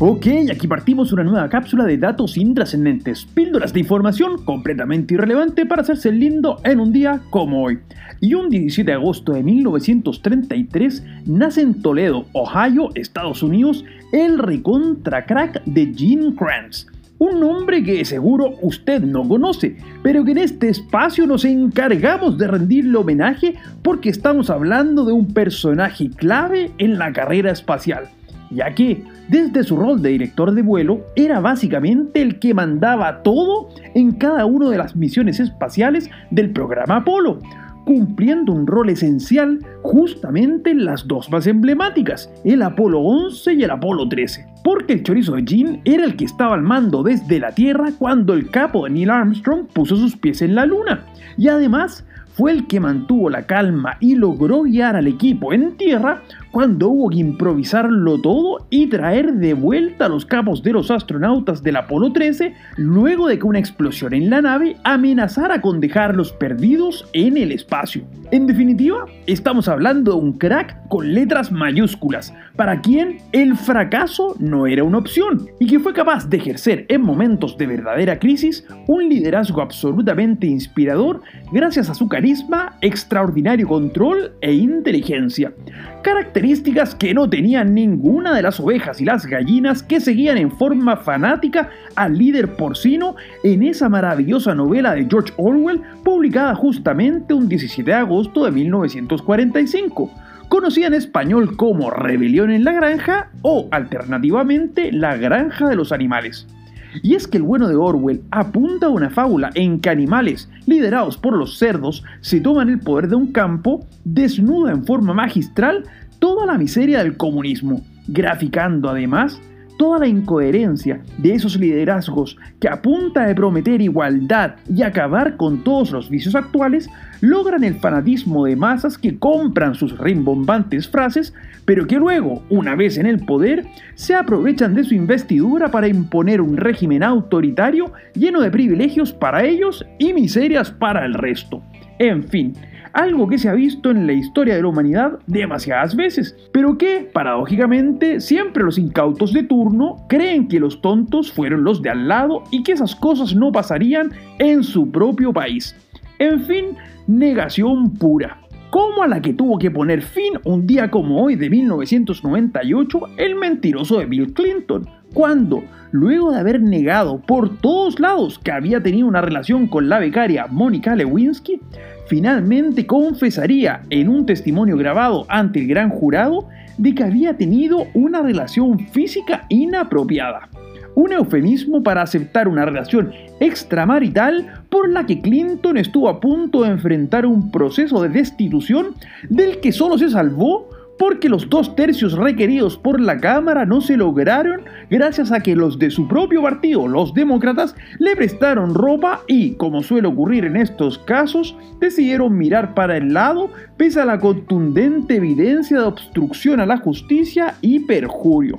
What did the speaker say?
Ok, aquí partimos una nueva cápsula de datos intrascendentes, píldoras de información completamente irrelevante para hacerse lindo en un día como hoy. Y un 17 de agosto de 1933 nace en Toledo, Ohio, Estados Unidos, el recontra crack de Gene Kranz. Un nombre que seguro usted no conoce, pero que en este espacio nos encargamos de rendirle homenaje porque estamos hablando de un personaje clave en la carrera espacial ya que desde su rol de director de vuelo era básicamente el que mandaba todo en cada una de las misiones espaciales del programa Apolo, cumpliendo un rol esencial justamente en las dos más emblemáticas, el Apolo 11 y el Apolo 13. Porque el chorizo de Jean era el que estaba al mando desde la Tierra cuando el capo de Neil Armstrong puso sus pies en la Luna. Y además fue el que mantuvo la calma y logró guiar al equipo en tierra cuando hubo que improvisarlo todo y traer de vuelta a los capos de los astronautas del Apolo 13 luego de que una explosión en la nave amenazara con dejarlos perdidos en el espacio. En definitiva, estamos hablando de un crack con letras mayúsculas, para quien el fracaso no era una opción y que fue capaz de ejercer en momentos de verdadera crisis un liderazgo absolutamente inspirador gracias a su carisma, extraordinario control e inteligencia características que no tenían ninguna de las ovejas y las gallinas que seguían en forma fanática al líder porcino en esa maravillosa novela de George Orwell publicada justamente un 17 de agosto de 1945 conocida en español como Rebelión en la Granja o alternativamente La Granja de los Animales. Y es que el bueno de Orwell apunta a una fábula en que animales, liderados por los cerdos, se toman el poder de un campo, desnuda en forma magistral toda la miseria del comunismo, graficando además toda la incoherencia de esos liderazgos que a punta de prometer igualdad y acabar con todos los vicios actuales, logran el fanatismo de masas que compran sus rimbombantes frases, pero que luego, una vez en el poder, se aprovechan de su investidura para imponer un régimen autoritario lleno de privilegios para ellos y miserias para el resto. En fin, algo que se ha visto en la historia de la humanidad demasiadas veces, pero que, paradójicamente, siempre los incautos de turno creen que los tontos fueron los de al lado y que esas cosas no pasarían en su propio país. En fin, negación pura como a la que tuvo que poner fin un día como hoy de 1998 el mentiroso de Bill Clinton, cuando, luego de haber negado por todos lados que había tenido una relación con la becaria Mónica Lewinsky, finalmente confesaría en un testimonio grabado ante el gran jurado de que había tenido una relación física inapropiada. Un eufemismo para aceptar una relación extramarital por la que Clinton estuvo a punto de enfrentar un proceso de destitución del que solo se salvó porque los dos tercios requeridos por la Cámara no se lograron gracias a que los de su propio partido, los demócratas, le prestaron ropa y, como suele ocurrir en estos casos, decidieron mirar para el lado pese a la contundente evidencia de obstrucción a la justicia y perjurio.